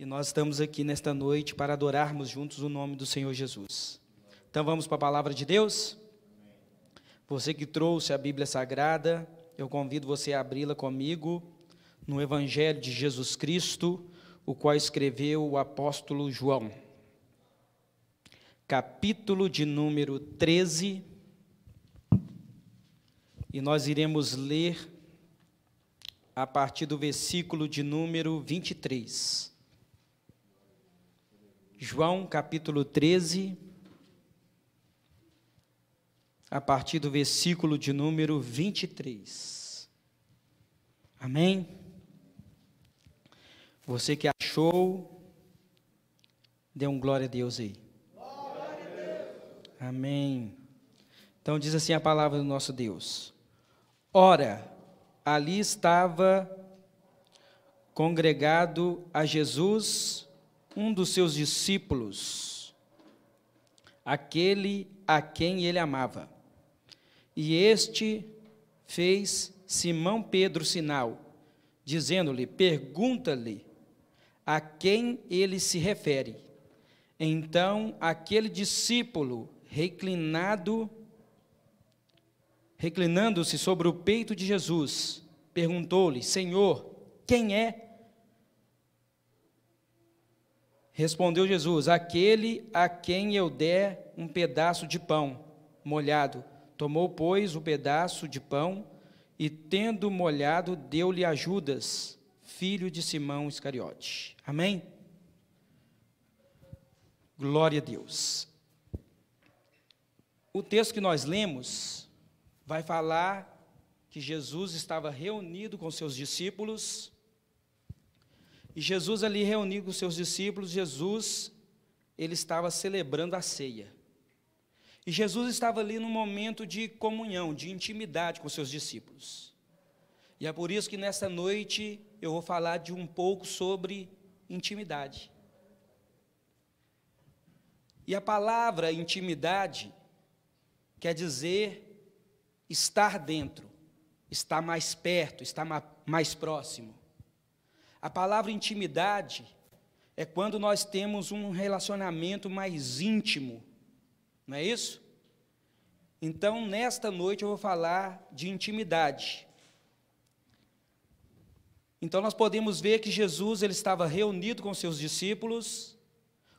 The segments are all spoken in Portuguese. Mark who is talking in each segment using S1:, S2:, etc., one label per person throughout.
S1: E nós estamos aqui nesta noite para adorarmos juntos o nome do Senhor Jesus. Então vamos para a palavra de Deus? Você que trouxe a Bíblia Sagrada, eu convido você a abri-la comigo no Evangelho de Jesus Cristo, o qual escreveu o apóstolo João. Capítulo de número 13. E nós iremos ler a partir do versículo de número 23. João capítulo 13, a partir do versículo de número 23. Amém? Você que achou, dê um glória a Deus aí. Glória a Deus. Amém. Então diz assim a palavra do nosso Deus. Ora, ali estava congregado a Jesus um dos seus discípulos, aquele a quem ele amava. E este fez Simão Pedro sinal, dizendo-lhe: Pergunta-lhe a quem ele se refere. Então aquele discípulo, reclinado, reclinando-se sobre o peito de Jesus, perguntou-lhe: Senhor, quem é? Respondeu Jesus: Aquele a quem eu der um pedaço de pão molhado. Tomou, pois, o pedaço de pão e, tendo molhado, deu-lhe a Judas, filho de Simão Iscariote. Amém? Glória a Deus. O texto que nós lemos vai falar que Jesus estava reunido com seus discípulos e Jesus ali reunido com seus discípulos, Jesus, ele estava celebrando a ceia. E Jesus estava ali num momento de comunhão, de intimidade com seus discípulos. E é por isso que nessa noite eu vou falar de um pouco sobre intimidade. E a palavra intimidade quer dizer estar dentro, estar mais perto, estar mais próximo. A palavra intimidade é quando nós temos um relacionamento mais íntimo, não é isso? Então, nesta noite eu vou falar de intimidade. Então nós podemos ver que Jesus ele estava reunido com seus discípulos,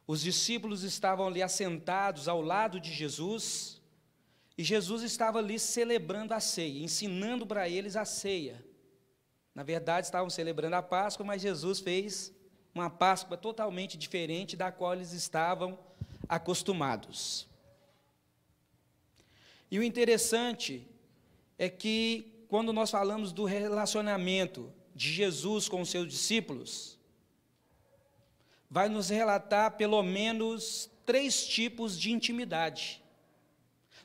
S1: os discípulos estavam ali assentados ao lado de Jesus, e Jesus estava ali celebrando a ceia, ensinando para eles a ceia. Na verdade, estavam celebrando a Páscoa, mas Jesus fez uma Páscoa totalmente diferente da qual eles estavam acostumados. E o interessante é que, quando nós falamos do relacionamento de Jesus com os seus discípulos, vai nos relatar pelo menos três tipos de intimidade.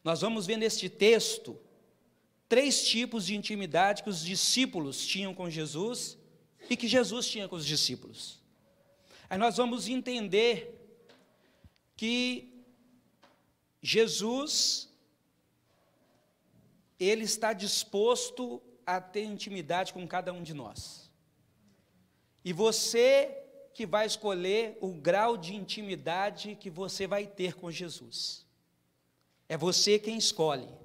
S1: Nós vamos ver neste texto três tipos de intimidade que os discípulos tinham com Jesus e que Jesus tinha com os discípulos. Aí nós vamos entender que Jesus ele está disposto a ter intimidade com cada um de nós. E você que vai escolher o grau de intimidade que você vai ter com Jesus. É você quem escolhe.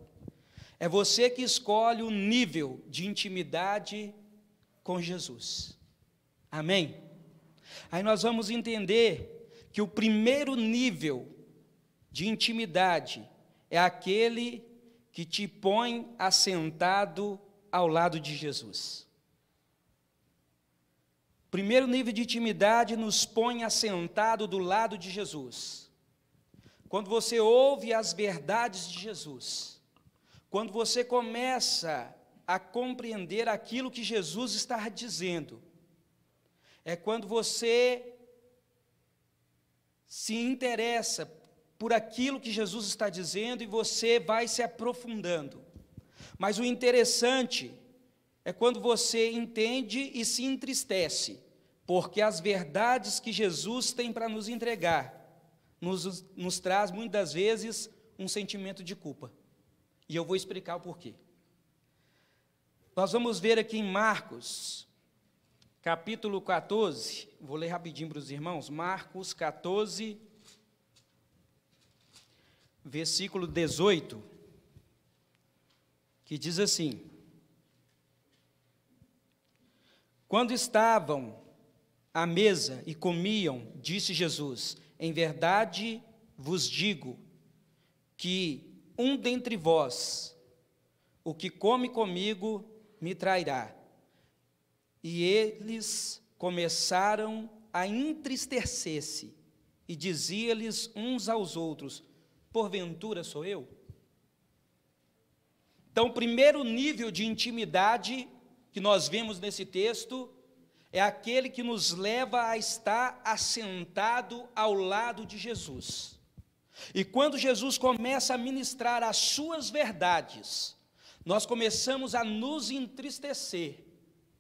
S1: É você que escolhe o nível de intimidade com Jesus. Amém? Aí nós vamos entender que o primeiro nível de intimidade é aquele que te põe assentado ao lado de Jesus. Primeiro nível de intimidade nos põe assentado do lado de Jesus. Quando você ouve as verdades de Jesus, quando você começa a compreender aquilo que Jesus está dizendo, é quando você se interessa por aquilo que Jesus está dizendo e você vai se aprofundando. Mas o interessante é quando você entende e se entristece, porque as verdades que Jesus tem para nos entregar nos, nos traz muitas vezes um sentimento de culpa. E eu vou explicar o porquê. Nós vamos ver aqui em Marcos, capítulo 14, vou ler rapidinho para os irmãos, Marcos 14, versículo 18, que diz assim: Quando estavam à mesa e comiam, disse Jesus: Em verdade vos digo que um dentre vós, o que come comigo, me trairá. E eles começaram a entristecer-se e dizia-lhes uns aos outros: Porventura sou eu? Então, o primeiro nível de intimidade que nós vemos nesse texto é aquele que nos leva a estar assentado ao lado de Jesus. E quando Jesus começa a ministrar as suas verdades, nós começamos a nos entristecer,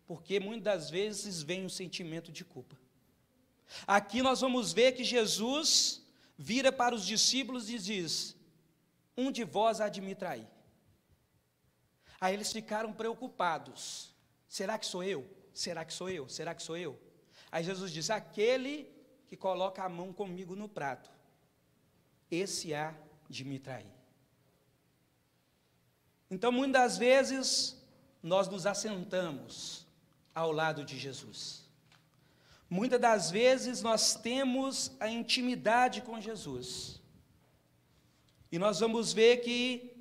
S1: porque muitas vezes vem um sentimento de culpa. Aqui nós vamos ver que Jesus vira para os discípulos e diz: Um de vós há de me trair. Aí eles ficaram preocupados: será que sou eu? Será que sou eu? Será que sou eu? Aí Jesus diz: Aquele que coloca a mão comigo no prato, esse há de me trair. Então, muitas vezes, nós nos assentamos ao lado de Jesus. Muitas das vezes nós temos a intimidade com Jesus. E nós vamos ver que,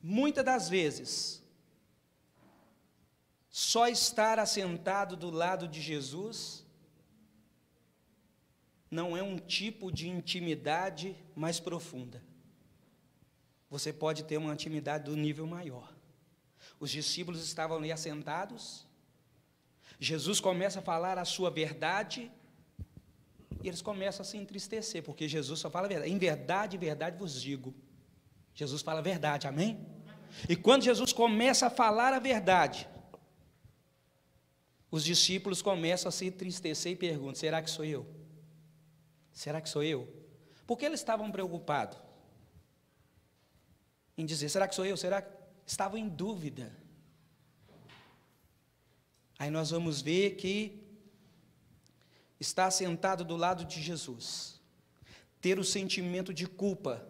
S1: muitas das vezes, só estar assentado do lado de Jesus não é um tipo de intimidade mais profunda você pode ter uma intimidade do nível maior. Os discípulos estavam ali assentados, Jesus começa a falar a sua verdade, e eles começam a se entristecer, porque Jesus só fala a verdade. Em verdade, verdade vos digo. Jesus fala a verdade, amém? E quando Jesus começa a falar a verdade, os discípulos começam a se entristecer e perguntam: será que sou eu? Será que sou eu? Porque eles estavam preocupados em dizer: será que sou eu? Será que estavam em dúvida? Aí nós vamos ver que está sentado do lado de Jesus, ter o sentimento de culpa,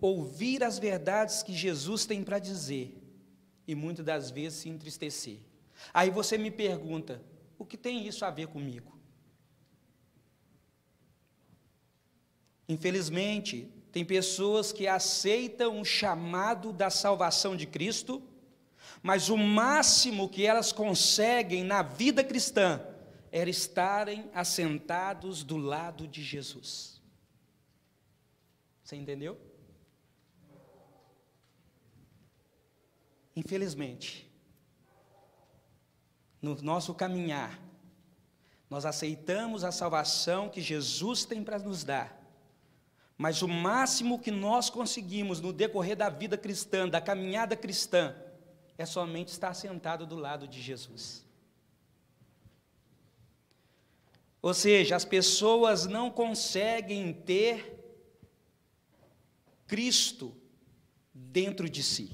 S1: ouvir as verdades que Jesus tem para dizer e muitas das vezes se entristecer. Aí você me pergunta: o que tem isso a ver comigo? Infelizmente, tem pessoas que aceitam o chamado da salvação de Cristo, mas o máximo que elas conseguem na vida cristã era estarem assentados do lado de Jesus. Você entendeu? Infelizmente, no nosso caminhar, nós aceitamos a salvação que Jesus tem para nos dar, mas o máximo que nós conseguimos no decorrer da vida cristã, da caminhada cristã, é somente estar sentado do lado de Jesus. Ou seja, as pessoas não conseguem ter Cristo dentro de si.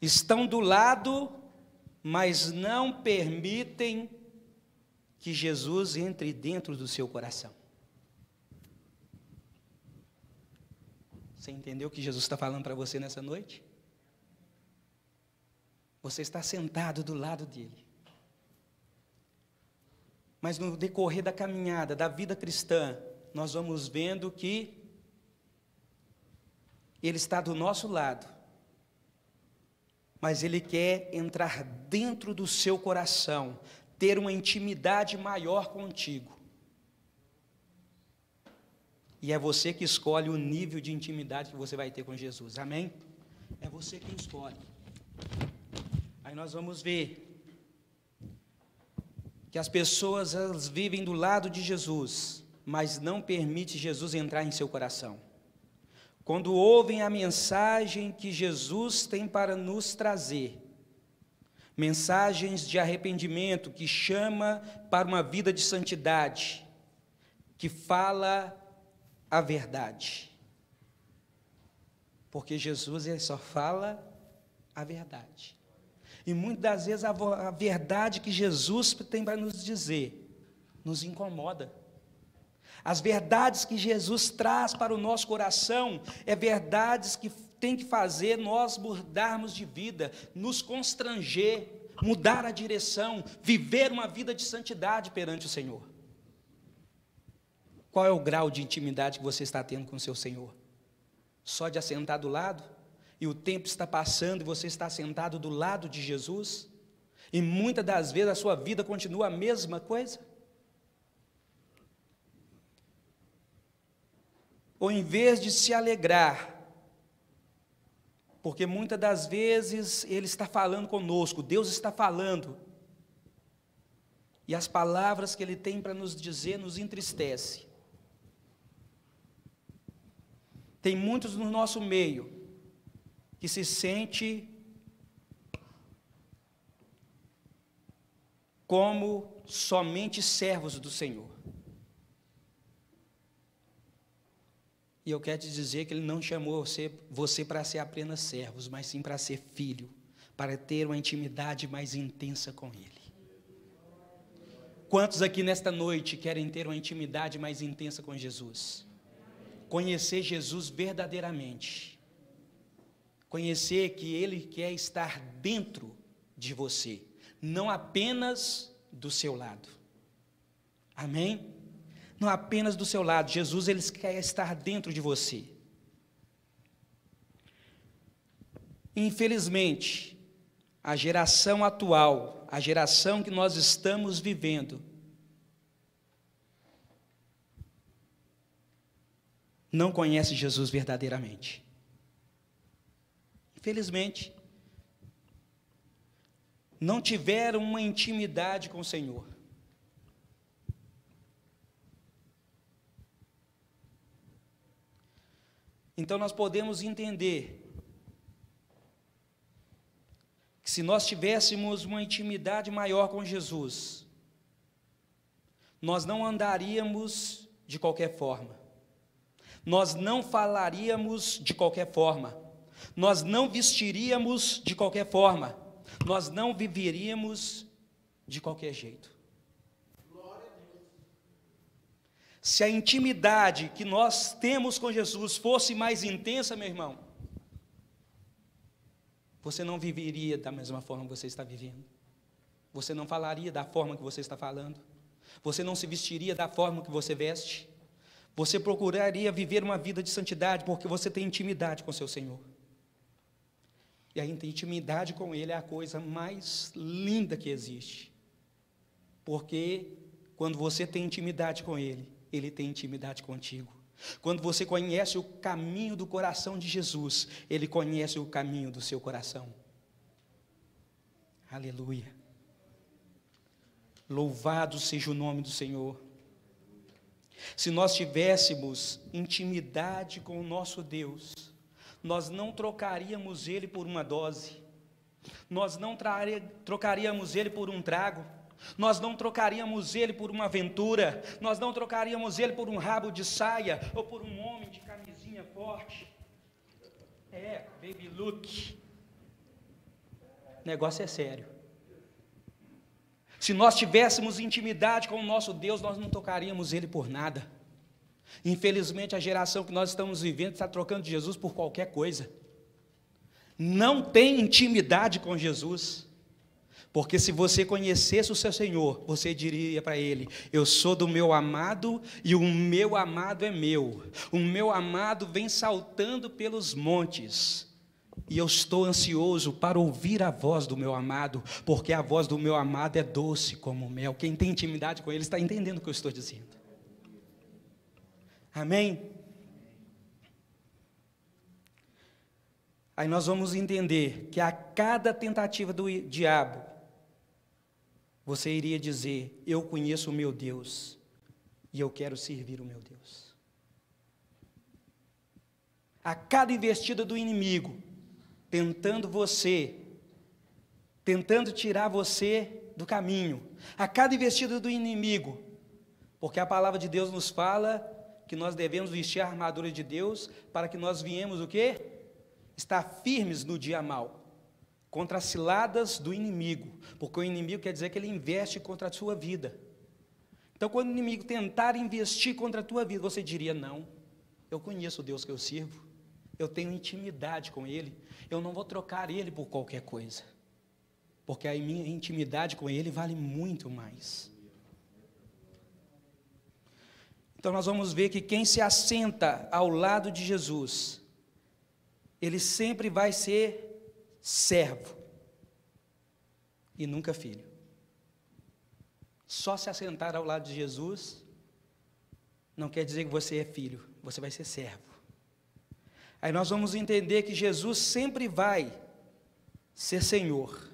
S1: Estão do lado, mas não permitem que Jesus entre dentro do seu coração. Você entendeu o que Jesus está falando para você nessa noite? Você está sentado do lado dele. Mas no decorrer da caminhada, da vida cristã, nós vamos vendo que ele está do nosso lado, mas ele quer entrar dentro do seu coração, ter uma intimidade maior contigo. E é você que escolhe o nível de intimidade que você vai ter com Jesus. Amém? É você quem escolhe. Aí nós vamos ver que as pessoas elas vivem do lado de Jesus, mas não permite Jesus entrar em seu coração. Quando ouvem a mensagem que Jesus tem para nos trazer, mensagens de arrependimento que chama para uma vida de santidade, que fala a verdade. Porque Jesus ele só fala a verdade. E muitas das vezes a, a verdade que Jesus tem para nos dizer nos incomoda. As verdades que Jesus traz para o nosso coração é verdades que tem que fazer nós mudarmos de vida, nos constranger, mudar a direção, viver uma vida de santidade perante o Senhor. Qual é o grau de intimidade que você está tendo com o seu Senhor? Só de assentar do lado? E o tempo está passando e você está sentado do lado de Jesus? E muitas das vezes a sua vida continua a mesma coisa? Ou em vez de se alegrar, porque muitas das vezes Ele está falando conosco, Deus está falando, e as palavras que Ele tem para nos dizer nos entristece. Tem muitos no nosso meio que se sente como somente servos do Senhor. E eu quero te dizer que Ele não chamou você, você para ser apenas servos, mas sim para ser filho, para ter uma intimidade mais intensa com Ele. Quantos aqui nesta noite querem ter uma intimidade mais intensa com Jesus? Conhecer Jesus verdadeiramente. Conhecer que Ele quer estar dentro de você, não apenas do seu lado. Amém? Não apenas do seu lado. Jesus ele quer estar dentro de você. Infelizmente, a geração atual, a geração que nós estamos vivendo, não conhece Jesus verdadeiramente. Infelizmente, não tiveram uma intimidade com o Senhor. Então nós podemos entender que se nós tivéssemos uma intimidade maior com Jesus, nós não andaríamos de qualquer forma, nós não falaríamos de qualquer forma, nós não vestiríamos de qualquer forma, nós não viveríamos de qualquer jeito. Se a intimidade que nós temos com Jesus fosse mais intensa, meu irmão, você não viveria da mesma forma que você está vivendo. Você não falaria da forma que você está falando. Você não se vestiria da forma que você veste. Você procuraria viver uma vida de santidade porque você tem intimidade com seu Senhor. E a intimidade com Ele é a coisa mais linda que existe. Porque quando você tem intimidade com Ele, ele tem intimidade contigo. Quando você conhece o caminho do coração de Jesus, Ele conhece o caminho do seu coração. Aleluia. Louvado seja o nome do Senhor. Se nós tivéssemos intimidade com o nosso Deus, nós não trocaríamos Ele por uma dose, nós não trocaríamos Ele por um trago, nós não trocaríamos ele por uma aventura, nós não trocaríamos ele por um rabo de saia ou por um homem de camisinha forte. É, baby look. O negócio é sério. Se nós tivéssemos intimidade com o nosso Deus, nós não trocaríamos ele por nada. Infelizmente, a geração que nós estamos vivendo está trocando Jesus por qualquer coisa. Não tem intimidade com Jesus. Porque se você conhecesse o seu Senhor, você diria para ele: Eu sou do meu amado e o meu amado é meu. O meu amado vem saltando pelos montes. E eu estou ansioso para ouvir a voz do meu amado, porque a voz do meu amado é doce como mel. Quem tem intimidade com ele está entendendo o que eu estou dizendo. Amém? Aí nós vamos entender que a cada tentativa do diabo você iria dizer: Eu conheço o meu Deus e eu quero servir o meu Deus. A cada investida do inimigo, tentando você, tentando tirar você do caminho, a cada investida do inimigo, porque a palavra de Deus nos fala que nós devemos vestir a armadura de Deus para que nós viemos o quê? Estar firmes no dia mal. Contra as ciladas do inimigo, porque o inimigo quer dizer que ele investe contra a sua vida. Então, quando o inimigo tentar investir contra a tua vida, você diria: Não, eu conheço o Deus que eu sirvo, eu tenho intimidade com Ele, eu não vou trocar Ele por qualquer coisa, porque a minha intimidade com Ele vale muito mais. Então, nós vamos ver que quem se assenta ao lado de Jesus, ele sempre vai ser servo e nunca filho. Só se assentar ao lado de Jesus não quer dizer que você é filho, você vai ser servo. Aí nós vamos entender que Jesus sempre vai ser Senhor.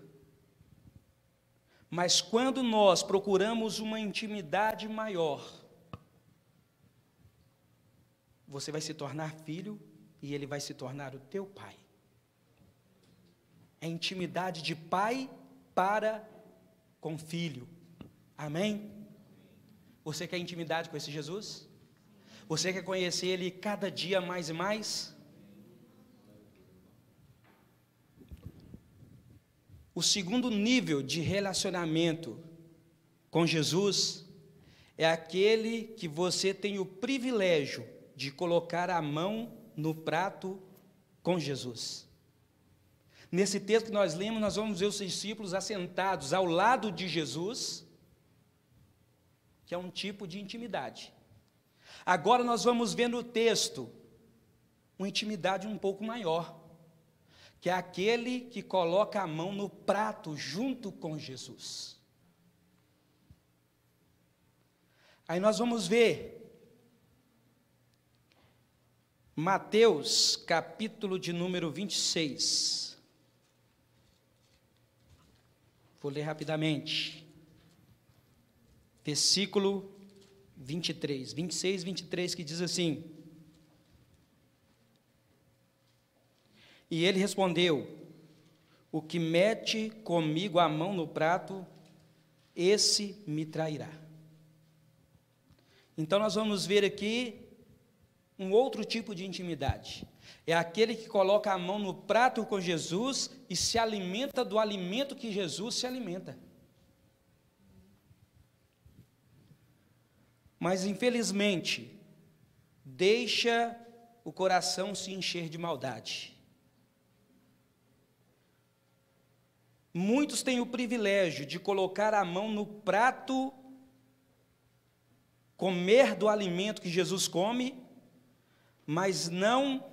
S1: Mas quando nós procuramos uma intimidade maior, você vai se tornar filho e ele vai se tornar o teu pai. É intimidade de pai para com filho. Amém? Você quer intimidade com esse Jesus? Você quer conhecer Ele cada dia mais e mais? O segundo nível de relacionamento com Jesus é aquele que você tem o privilégio de colocar a mão no prato com Jesus. Nesse texto que nós lemos, nós vamos ver os discípulos assentados ao lado de Jesus, que é um tipo de intimidade. Agora nós vamos ver no texto uma intimidade um pouco maior, que é aquele que coloca a mão no prato junto com Jesus. Aí nós vamos ver Mateus, capítulo de número 26. Vou ler rapidamente. Versículo 23, 26, 23, que diz assim: E ele respondeu: O que mete comigo a mão no prato, esse me trairá. Então nós vamos ver aqui um outro tipo de intimidade. É aquele que coloca a mão no prato com Jesus e se alimenta do alimento que Jesus se alimenta. Mas, infelizmente, deixa o coração se encher de maldade. Muitos têm o privilégio de colocar a mão no prato, comer do alimento que Jesus come mas não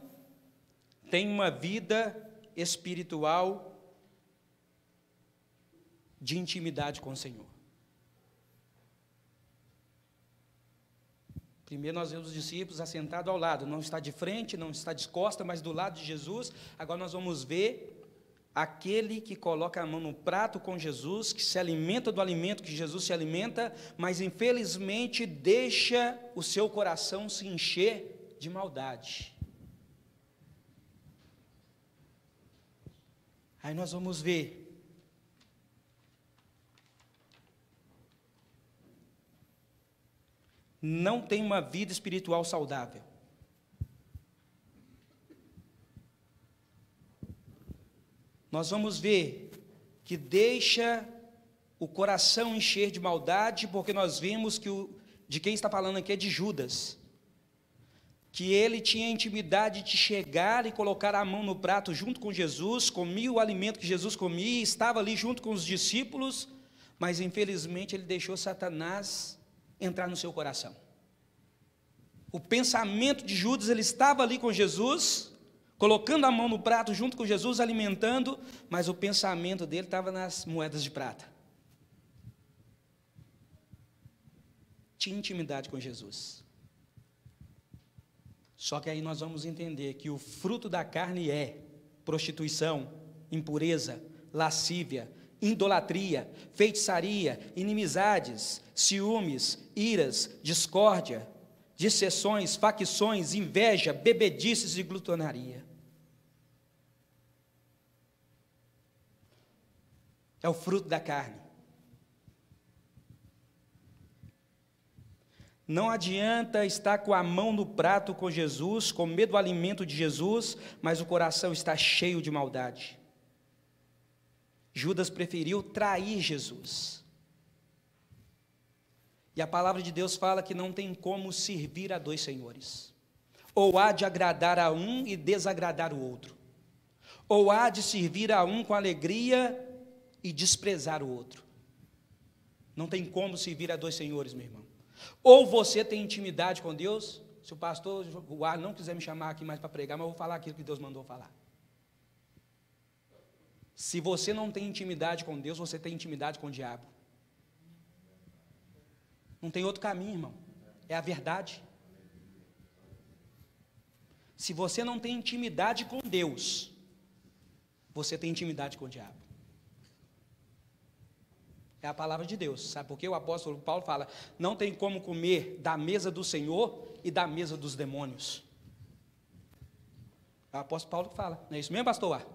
S1: tem uma vida espiritual de intimidade com o Senhor. Primeiro nós vemos os discípulos assentados ao lado, não está de frente, não está de costa, mas do lado de Jesus. Agora nós vamos ver aquele que coloca a mão no prato com Jesus, que se alimenta do alimento que Jesus se alimenta, mas infelizmente deixa o seu coração se encher de maldade. Aí nós vamos ver não tem uma vida espiritual saudável. Nós vamos ver que deixa o coração encher de maldade, porque nós vimos que o, de quem está falando aqui é de Judas que ele tinha intimidade de chegar e colocar a mão no prato junto com Jesus, comia o alimento que Jesus comia, estava ali junto com os discípulos, mas infelizmente ele deixou Satanás entrar no seu coração. O pensamento de Judas, ele estava ali com Jesus, colocando a mão no prato junto com Jesus, alimentando, mas o pensamento dele estava nas moedas de prata. Tinha intimidade com Jesus. Só que aí nós vamos entender que o fruto da carne é prostituição, impureza, lascívia, idolatria, feitiçaria, inimizades, ciúmes, iras, discórdia, dissessões, facções, inveja, bebedices e glutonaria. É o fruto da carne. Não adianta estar com a mão no prato com Jesus, com medo do alimento de Jesus, mas o coração está cheio de maldade. Judas preferiu trair Jesus. E a palavra de Deus fala que não tem como servir a dois senhores. Ou há de agradar a um e desagradar o outro. Ou há de servir a um com alegria e desprezar o outro. Não tem como servir a dois senhores, meu irmão. Ou você tem intimidade com Deus, se o pastor o não quiser me chamar aqui mais para pregar, mas eu vou falar aquilo que Deus mandou falar. Se você não tem intimidade com Deus, você tem intimidade com o diabo. Não tem outro caminho, irmão. É a verdade. Se você não tem intimidade com Deus, você tem intimidade com o diabo. É a palavra de Deus. Sabe por quê? O apóstolo Paulo fala: não tem como comer da mesa do Senhor e da mesa dos demônios. É o apóstolo Paulo fala. Não é isso mesmo, pastor?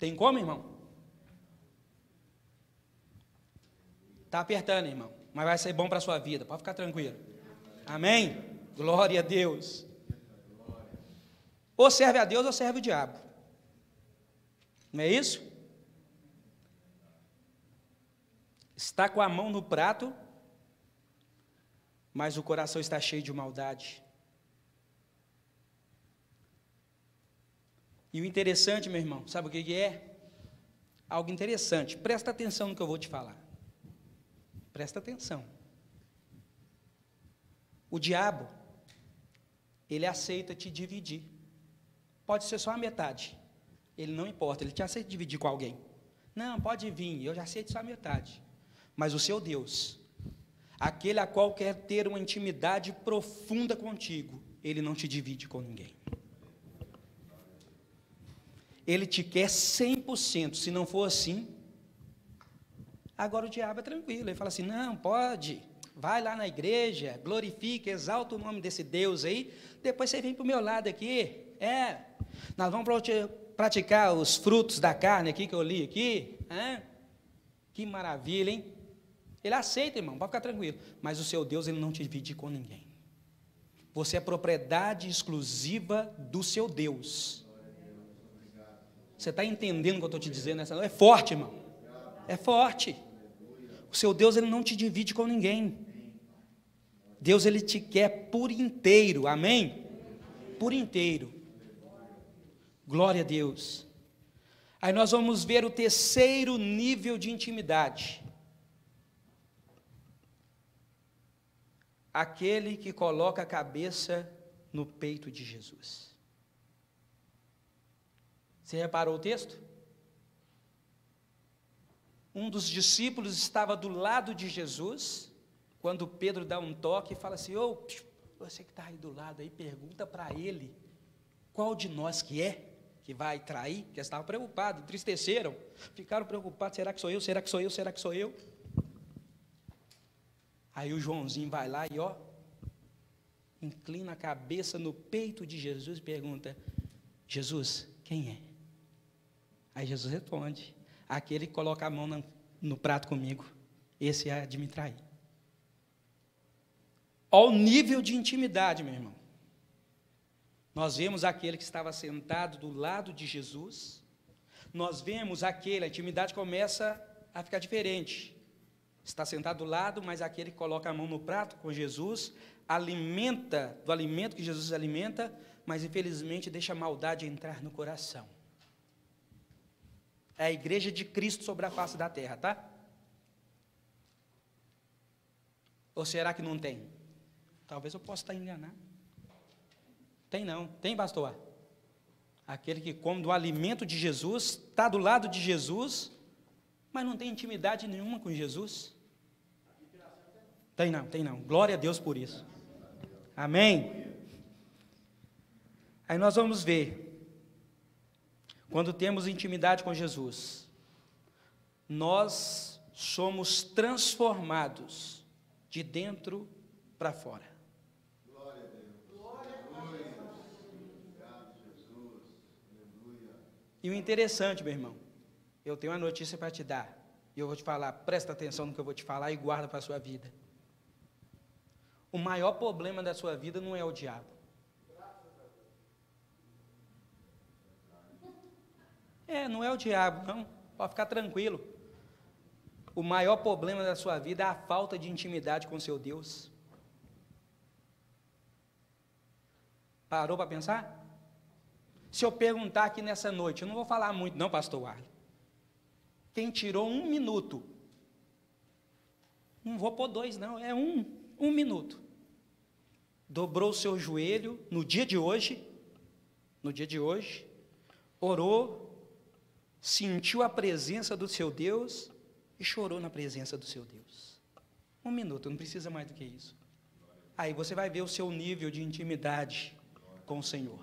S1: Tem como, irmão? Está apertando, irmão. Mas vai ser bom para a sua vida. Pode ficar tranquilo. Amém? Glória a Deus. Ou serve a Deus ou serve o diabo. Não é isso? Está com a mão no prato, mas o coração está cheio de maldade. E o interessante, meu irmão, sabe o que é? Algo interessante. Presta atenção no que eu vou te falar. Presta atenção. O diabo, ele aceita te dividir. Pode ser só a metade. Ele não importa, ele te aceita dividir com alguém. Não, pode vir, eu já aceito só a metade. Mas o seu Deus, aquele a qual quer ter uma intimidade profunda contigo, ele não te divide com ninguém. Ele te quer 100%. Se não for assim, agora o diabo é tranquilo. Ele fala assim: não, pode, vai lá na igreja, glorifique, exalta o nome desse Deus aí. Depois você vem para o meu lado aqui. É, nós vamos praticar os frutos da carne aqui que eu li aqui. É? Que maravilha, hein? Ele aceita, irmão, pode ficar tranquilo. Mas o seu Deus, ele não te divide com ninguém. Você é propriedade exclusiva do seu Deus. Você está entendendo o que eu estou te dizendo nessa É forte, irmão. É forte. O seu Deus, ele não te divide com ninguém. Deus, ele te quer por inteiro. Amém? Por inteiro. Glória a Deus. Aí nós vamos ver o terceiro nível de intimidade. Aquele que coloca a cabeça no peito de Jesus. Você reparou o texto? Um dos discípulos estava do lado de Jesus, quando Pedro dá um toque e fala assim: Ô, oh, você que está aí do lado aí, pergunta para ele qual de nós que é que vai trair, porque eles estavam preocupados, entristeceram, ficaram preocupados: será que sou eu? Será que sou eu? Será que sou eu? Aí o Joãozinho vai lá e ó, inclina a cabeça no peito de Jesus e pergunta: Jesus, quem é? Aí Jesus responde: aquele que coloca a mão no, no prato comigo, esse é de me trair. Olha o nível de intimidade, meu irmão. Nós vemos aquele que estava sentado do lado de Jesus, nós vemos aquele, a intimidade começa a ficar diferente. Está sentado do lado, mas aquele que coloca a mão no prato com Jesus, alimenta do alimento que Jesus alimenta, mas infelizmente deixa a maldade entrar no coração. É a igreja de Cristo sobre a face da terra, tá? Ou será que não tem? Talvez eu possa estar enganado. Tem não. Tem, pastor? Aquele que come do alimento de Jesus, está do lado de Jesus, mas não tem intimidade nenhuma com Jesus. Tem não, tem não. Glória a Deus por isso. Amém. Aí nós vamos ver quando temos intimidade com Jesus, nós somos transformados de dentro para fora. Glória a Deus. Glória a Deus. Obrigado, Jesus. Aleluia. E o interessante, meu irmão, eu tenho uma notícia para te dar. E eu vou te falar, presta atenção no que eu vou te falar e guarda para a sua vida. O maior problema da sua vida não é o diabo. É, não é o diabo, não. Pode ficar tranquilo. O maior problema da sua vida é a falta de intimidade com seu Deus. Parou para pensar? Se eu perguntar aqui nessa noite, eu não vou falar muito, não, pastor Arlen. Quem tirou um minuto? Não vou pôr dois, não, é um, um minuto. Dobrou o seu joelho no dia de hoje, no dia de hoje, orou, sentiu a presença do seu Deus e chorou na presença do seu Deus. Um minuto, não precisa mais do que isso. Aí você vai ver o seu nível de intimidade com o Senhor.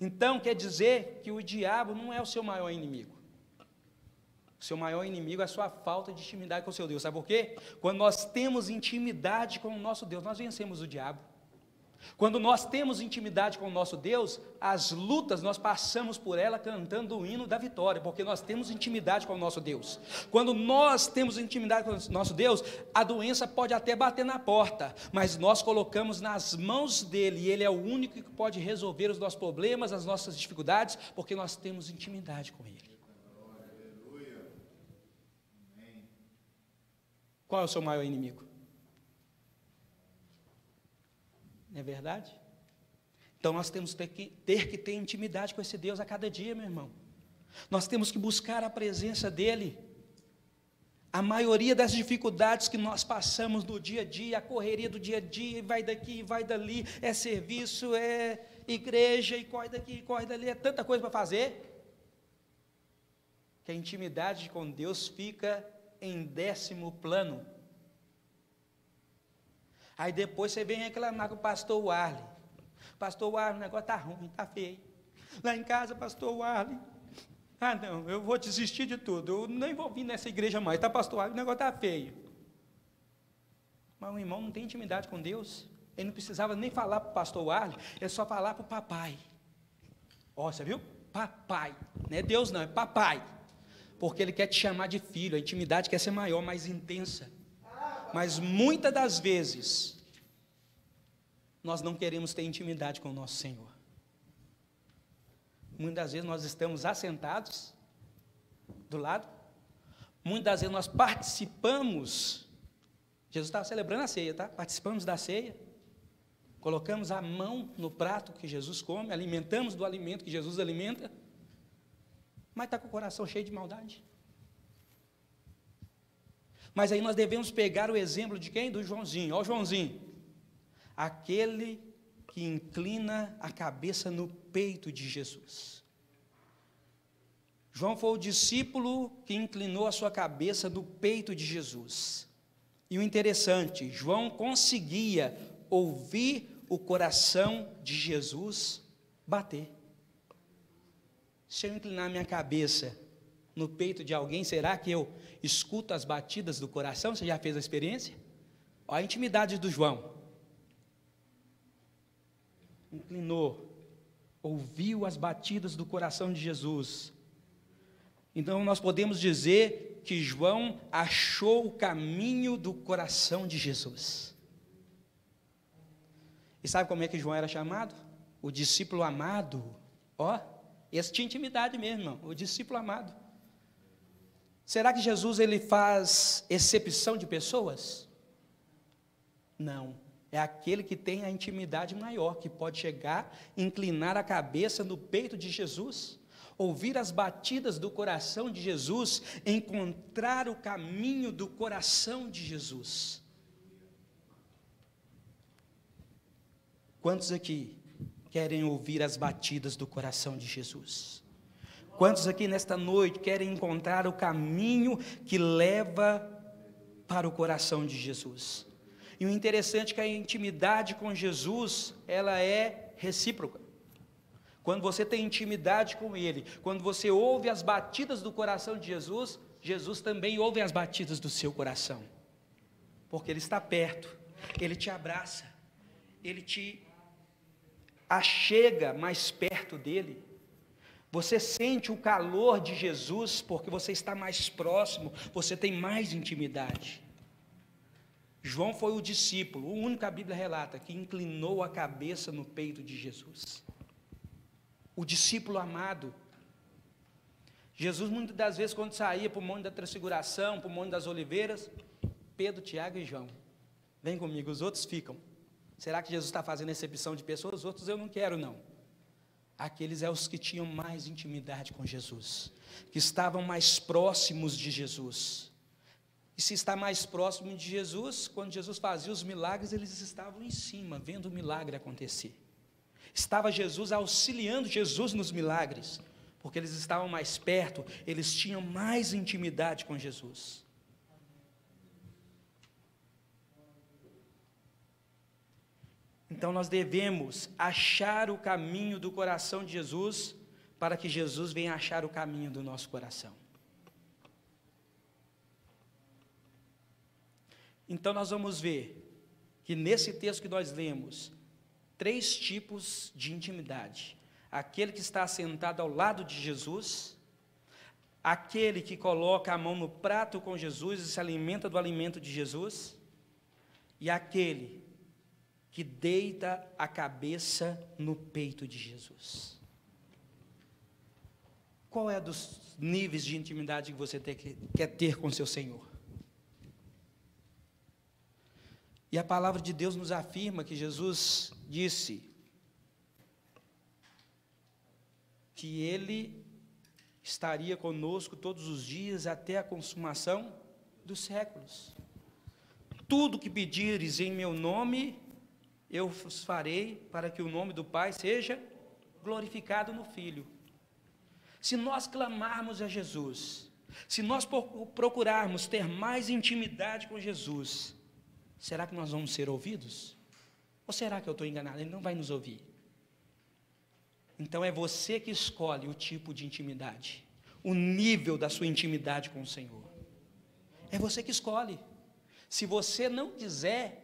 S1: Então, quer dizer que o diabo não é o seu maior inimigo. Seu maior inimigo é a sua falta de intimidade com o seu Deus. Sabe por quê? Quando nós temos intimidade com o nosso Deus, nós vencemos o diabo. Quando nós temos intimidade com o nosso Deus, as lutas nós passamos por ela cantando o hino da vitória, porque nós temos intimidade com o nosso Deus. Quando nós temos intimidade com o nosso Deus, a doença pode até bater na porta, mas nós colocamos nas mãos dele, e ele é o único que pode resolver os nossos problemas, as nossas dificuldades, porque nós temos intimidade com ele. Qual é o seu maior inimigo? Não é verdade? Então nós temos que ter, que ter que ter intimidade com esse Deus a cada dia, meu irmão. Nós temos que buscar a presença dEle. A maioria das dificuldades que nós passamos no dia a dia, a correria do dia a dia, vai daqui, vai dali, é serviço, é igreja, e corre daqui, corre dali, é tanta coisa para fazer, que a intimidade com Deus fica em décimo plano. Aí depois você vem reclamar com o pastor Warley. Pastor Warley, o negócio está ruim, está feio. Lá em casa, pastor Warley. Ah, não, eu vou desistir de tudo. Eu nem vou vir nessa igreja mais. Está, pastor Warley, o negócio está feio. Mas o irmão não tem intimidade com Deus. Ele não precisava nem falar para o pastor Warley, é só falar para o papai. Ó, você viu? Papai. Não é Deus, não, é papai. Porque ele quer te chamar de filho. A intimidade quer ser maior, mais intensa. Mas muitas das vezes, nós não queremos ter intimidade com o nosso Senhor. Muitas das vezes nós estamos assentados do lado, muitas das vezes nós participamos. Jesus estava celebrando a ceia, tá? Participamos da ceia, colocamos a mão no prato que Jesus come, alimentamos do alimento que Jesus alimenta, mas está com o coração cheio de maldade. Mas aí nós devemos pegar o exemplo de quem? Do Joãozinho. O Joãozinho. Aquele que inclina a cabeça no peito de Jesus. João foi o discípulo que inclinou a sua cabeça no peito de Jesus. E o interessante, João conseguia ouvir o coração de Jesus bater. Se eu inclinar minha cabeça no peito de alguém, será que eu escuto as batidas do coração? Você já fez a experiência? Olha a intimidade do João. Inclinou, ouviu as batidas do coração de Jesus. Então nós podemos dizer que João achou o caminho do coração de Jesus. E sabe como é que João era chamado? O discípulo amado. Ó, esse tinha intimidade mesmo, irmão, o discípulo amado. Será que Jesus ele faz exceção de pessoas? Não. É aquele que tem a intimidade maior, que pode chegar, inclinar a cabeça no peito de Jesus, ouvir as batidas do coração de Jesus, encontrar o caminho do coração de Jesus. Quantos aqui querem ouvir as batidas do coração de Jesus? Quantos aqui nesta noite querem encontrar o caminho que leva para o coração de Jesus? E o interessante é que a intimidade com Jesus, ela é recíproca. Quando você tem intimidade com Ele, quando você ouve as batidas do coração de Jesus, Jesus também ouve as batidas do seu coração, porque Ele está perto, Ele te abraça, Ele te achega mais perto dEle. Você sente o calor de Jesus porque você está mais próximo, você tem mais intimidade. João foi o discípulo, o único a Bíblia relata que inclinou a cabeça no peito de Jesus. O discípulo amado. Jesus, muitas das vezes, quando saía para o Monte da Transfiguração, para o Monte das Oliveiras, Pedro, Tiago e João, vem comigo, os outros ficam. Será que Jesus está fazendo exceção de pessoas? Os outros eu não quero, não. Aqueles é os que tinham mais intimidade com Jesus, que estavam mais próximos de Jesus. E se está mais próximo de Jesus, quando Jesus fazia os milagres, eles estavam em cima, vendo o milagre acontecer. Estava Jesus auxiliando Jesus nos milagres, porque eles estavam mais perto, eles tinham mais intimidade com Jesus. Então nós devemos achar o caminho do coração de Jesus, para que Jesus venha achar o caminho do nosso coração. Então nós vamos ver que nesse texto que nós lemos, três tipos de intimidade: aquele que está sentado ao lado de Jesus, aquele que coloca a mão no prato com Jesus e se alimenta do alimento de Jesus, e aquele que deita a cabeça no peito de Jesus. Qual é dos níveis de intimidade que você quer ter com seu Senhor? E a palavra de Deus nos afirma que Jesus disse que Ele estaria conosco todos os dias até a consumação dos séculos. Tudo que pedires em meu nome, eu vos farei para que o nome do Pai seja glorificado no Filho. Se nós clamarmos a Jesus, se nós procurarmos ter mais intimidade com Jesus, será que nós vamos ser ouvidos? Ou será que eu estou enganado? Ele não vai nos ouvir. Então é você que escolhe o tipo de intimidade, o nível da sua intimidade com o Senhor. É você que escolhe. Se você não quiser,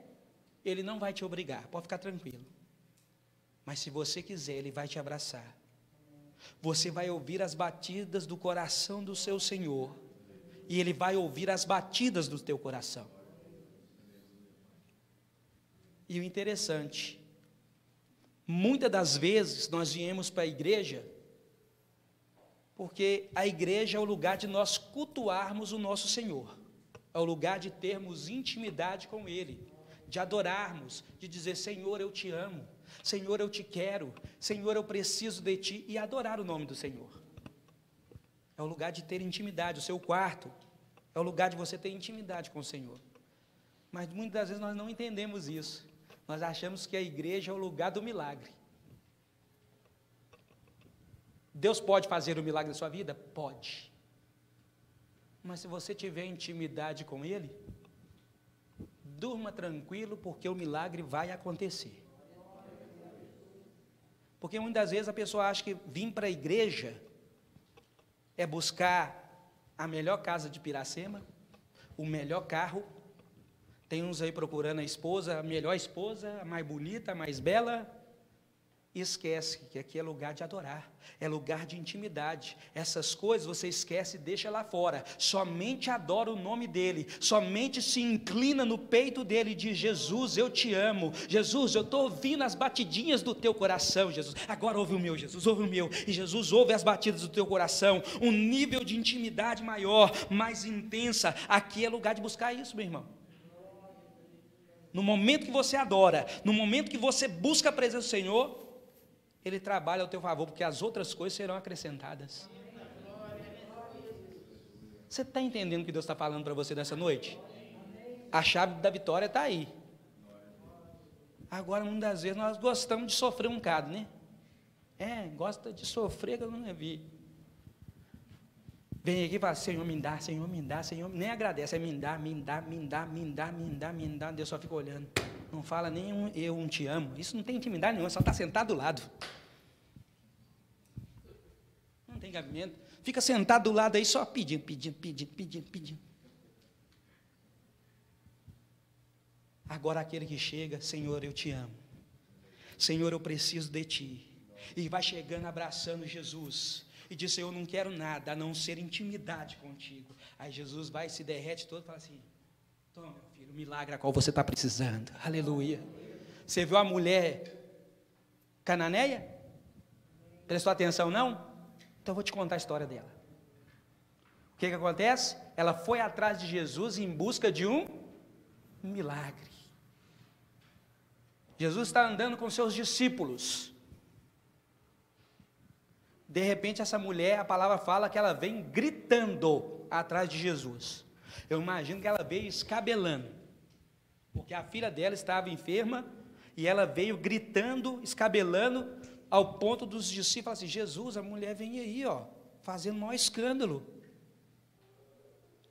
S1: Ele não vai te obrigar, pode ficar tranquilo. Mas se você quiser, Ele vai te abraçar. Você vai ouvir as batidas do coração do seu Senhor, e Ele vai ouvir as batidas do teu coração. E o interessante, muitas das vezes nós viemos para a igreja, porque a igreja é o lugar de nós cultuarmos o nosso Senhor, é o lugar de termos intimidade com Ele, de adorarmos, de dizer: Senhor, eu te amo, Senhor, eu te quero, Senhor, eu preciso de ti, e adorar o nome do Senhor. É o lugar de ter intimidade, o seu quarto, é o lugar de você ter intimidade com o Senhor. Mas muitas vezes nós não entendemos isso. Nós achamos que a igreja é o lugar do milagre. Deus pode fazer o milagre da sua vida? Pode. Mas se você tiver intimidade com Ele, durma tranquilo, porque o milagre vai acontecer. Porque muitas vezes a pessoa acha que vir para a igreja é buscar a melhor casa de Piracema, o melhor carro, tem uns aí procurando a esposa, a melhor esposa, a mais bonita, a mais bela. E esquece que aqui é lugar de adorar, é lugar de intimidade. Essas coisas você esquece e deixa lá fora. Somente adora o nome dele, somente se inclina no peito dele e diz: Jesus, eu te amo. Jesus, eu estou ouvindo as batidinhas do teu coração, Jesus. Agora ouve o meu, Jesus, ouve o meu. E Jesus ouve as batidas do teu coração. Um nível de intimidade maior, mais intensa. Aqui é lugar de buscar isso, meu irmão. No momento que você adora, no momento que você busca a presença do Senhor, Ele trabalha ao teu favor, porque as outras coisas serão acrescentadas. Você está entendendo o que Deus está falando para você nessa noite? A chave da vitória está aí. Agora, muitas das vezes, nós gostamos de sofrer um bocado, né? É, gosta de sofrer que eu não vi. Vem aqui e fala, Senhor, me dá, Senhor, me dá, Senhor, nem agradece, é me dá, me dá, me dá, me dá, me dá, me dá, Deus só fica olhando. Não fala nem um, eu um te amo. Isso não tem intimidade nenhuma, só está sentado do lado. Não tem gabinete. Fica sentado do lado aí só pedindo, pedindo, pedindo, pedindo, pedindo. Agora aquele que chega, Senhor, eu te amo. Senhor, eu preciso de ti. E vai chegando abraçando Jesus e disse: Eu não quero nada a não ser intimidade contigo. Aí Jesus vai, se derrete todo e fala assim: Toma, o milagre a qual você está precisando. Aleluia. Você viu a mulher cananeia? Prestou atenção, não? Então eu vou te contar a história dela. que, que acontece? Ela foi atrás de Jesus em busca de um milagre. Jesus está andando com seus discípulos. De repente, essa mulher, a palavra fala que ela vem gritando atrás de Jesus. Eu imagino que ela veio escabelando, porque a filha dela estava enferma e ela veio gritando, escabelando, ao ponto dos discípulos assim: Jesus, a mulher vem aí, ó, fazendo maior escândalo.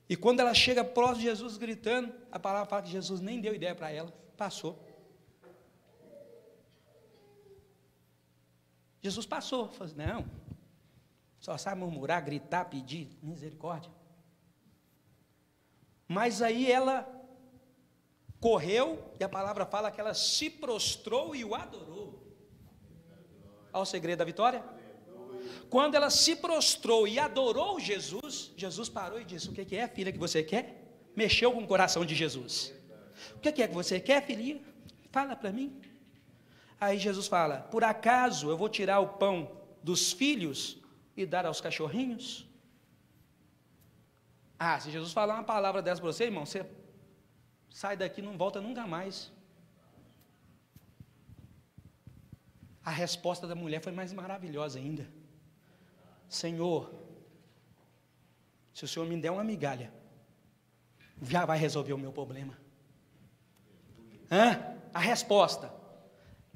S1: E quando ela chega próximo de Jesus gritando, a palavra fala que Jesus nem deu ideia para ela, passou. Jesus passou, falou assim, não, só sabe murmurar, gritar, pedir misericórdia. Mas aí ela correu, e a palavra fala que ela se prostrou e o adorou. Olha o segredo da vitória. Quando ela se prostrou e adorou Jesus, Jesus parou e disse: O que é, filha, que você quer? Mexeu com o coração de Jesus. O que é que você quer, filhinha? Fala para mim. Aí Jesus fala: Por acaso eu vou tirar o pão dos filhos e dar aos cachorrinhos? Ah, se Jesus falar uma palavra dessa para você, irmão, você sai daqui e não volta nunca mais. A resposta da mulher foi mais maravilhosa ainda. Senhor, se o Senhor me der uma migalha, já vai resolver o meu problema. Hã? A resposta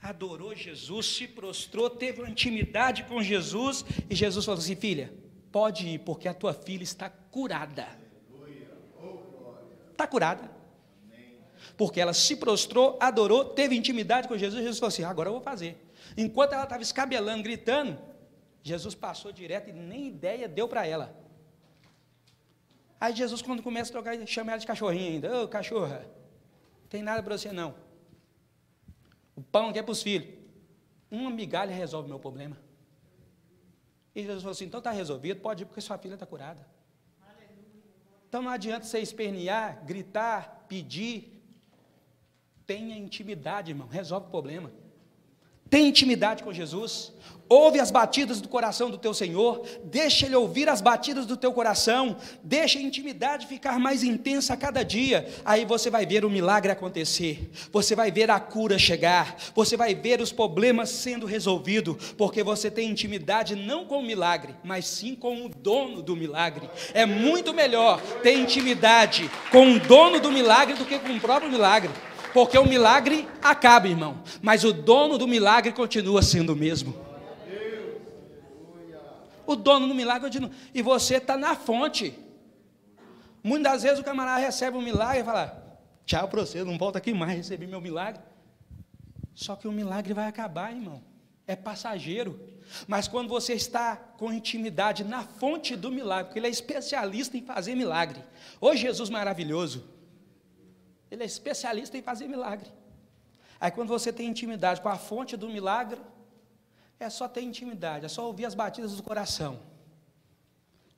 S1: adorou Jesus, se prostrou, teve uma intimidade com Jesus, e Jesus falou assim: Filha, pode ir, porque a tua filha está curada. Está curada. Porque ela se prostrou, adorou, teve intimidade com Jesus, Jesus falou assim: agora eu vou fazer. Enquanto ela estava escabelando, gritando, Jesus passou direto e nem ideia deu para ela. Aí Jesus, quando começa a trocar, chama ela de cachorrinha ainda. Ô cachorra, tem nada para você não. O pão aqui é para os filhos. Uma migalha resolve o meu problema. E Jesus falou assim: então está resolvido, pode ir porque sua filha está curada. Então não adianta você espernear, gritar, pedir. Tenha intimidade, irmão, resolve o problema. Tem intimidade com Jesus. Ouve as batidas do coração do teu Senhor, deixa Ele ouvir as batidas do teu coração, deixa a intimidade ficar mais intensa a cada dia. Aí você vai ver o milagre acontecer, você vai ver a cura chegar, você vai ver os problemas sendo resolvidos, porque você tem intimidade não com o milagre, mas sim com o dono do milagre. É muito melhor ter intimidade com o dono do milagre do que com o próprio milagre. Porque o milagre acaba, irmão, mas o dono do milagre continua sendo o mesmo. O dono do milagre continua. E você está na fonte. Muitas das vezes o camarada recebe um milagre e fala: Tchau para você, não volta aqui mais receber meu milagre. Só que o milagre vai acabar, irmão. É passageiro. Mas quando você está com intimidade na fonte do milagre, porque ele é especialista em fazer milagre. Ô Jesus maravilhoso. Ele é especialista em fazer milagre. Aí quando você tem intimidade com a fonte do milagre, é só ter intimidade, é só ouvir as batidas do coração.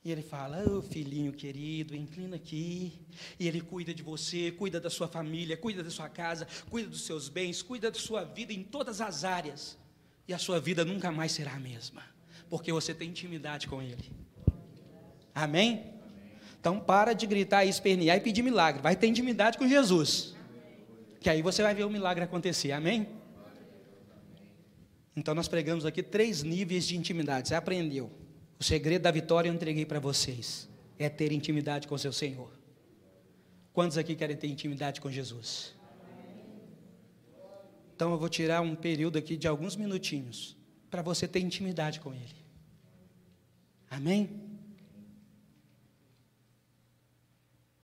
S1: E ele fala: Ô oh, filhinho querido, inclina aqui. E ele cuida de você, cuida da sua família, cuida da sua casa, cuida dos seus bens, cuida da sua vida em todas as áreas. E a sua vida nunca mais será a mesma, porque você tem intimidade com ele. Amém? Então para de gritar e espernear e pedir milagre. Vai ter intimidade com Jesus. Que aí você vai ver o milagre acontecer. Amém? Então nós pregamos aqui três níveis de intimidade. Você aprendeu. O segredo da vitória eu entreguei para vocês. É ter intimidade com o seu Senhor. Quantos aqui querem ter intimidade com Jesus? Então eu vou tirar um período aqui de alguns minutinhos para você ter intimidade com Ele. Amém?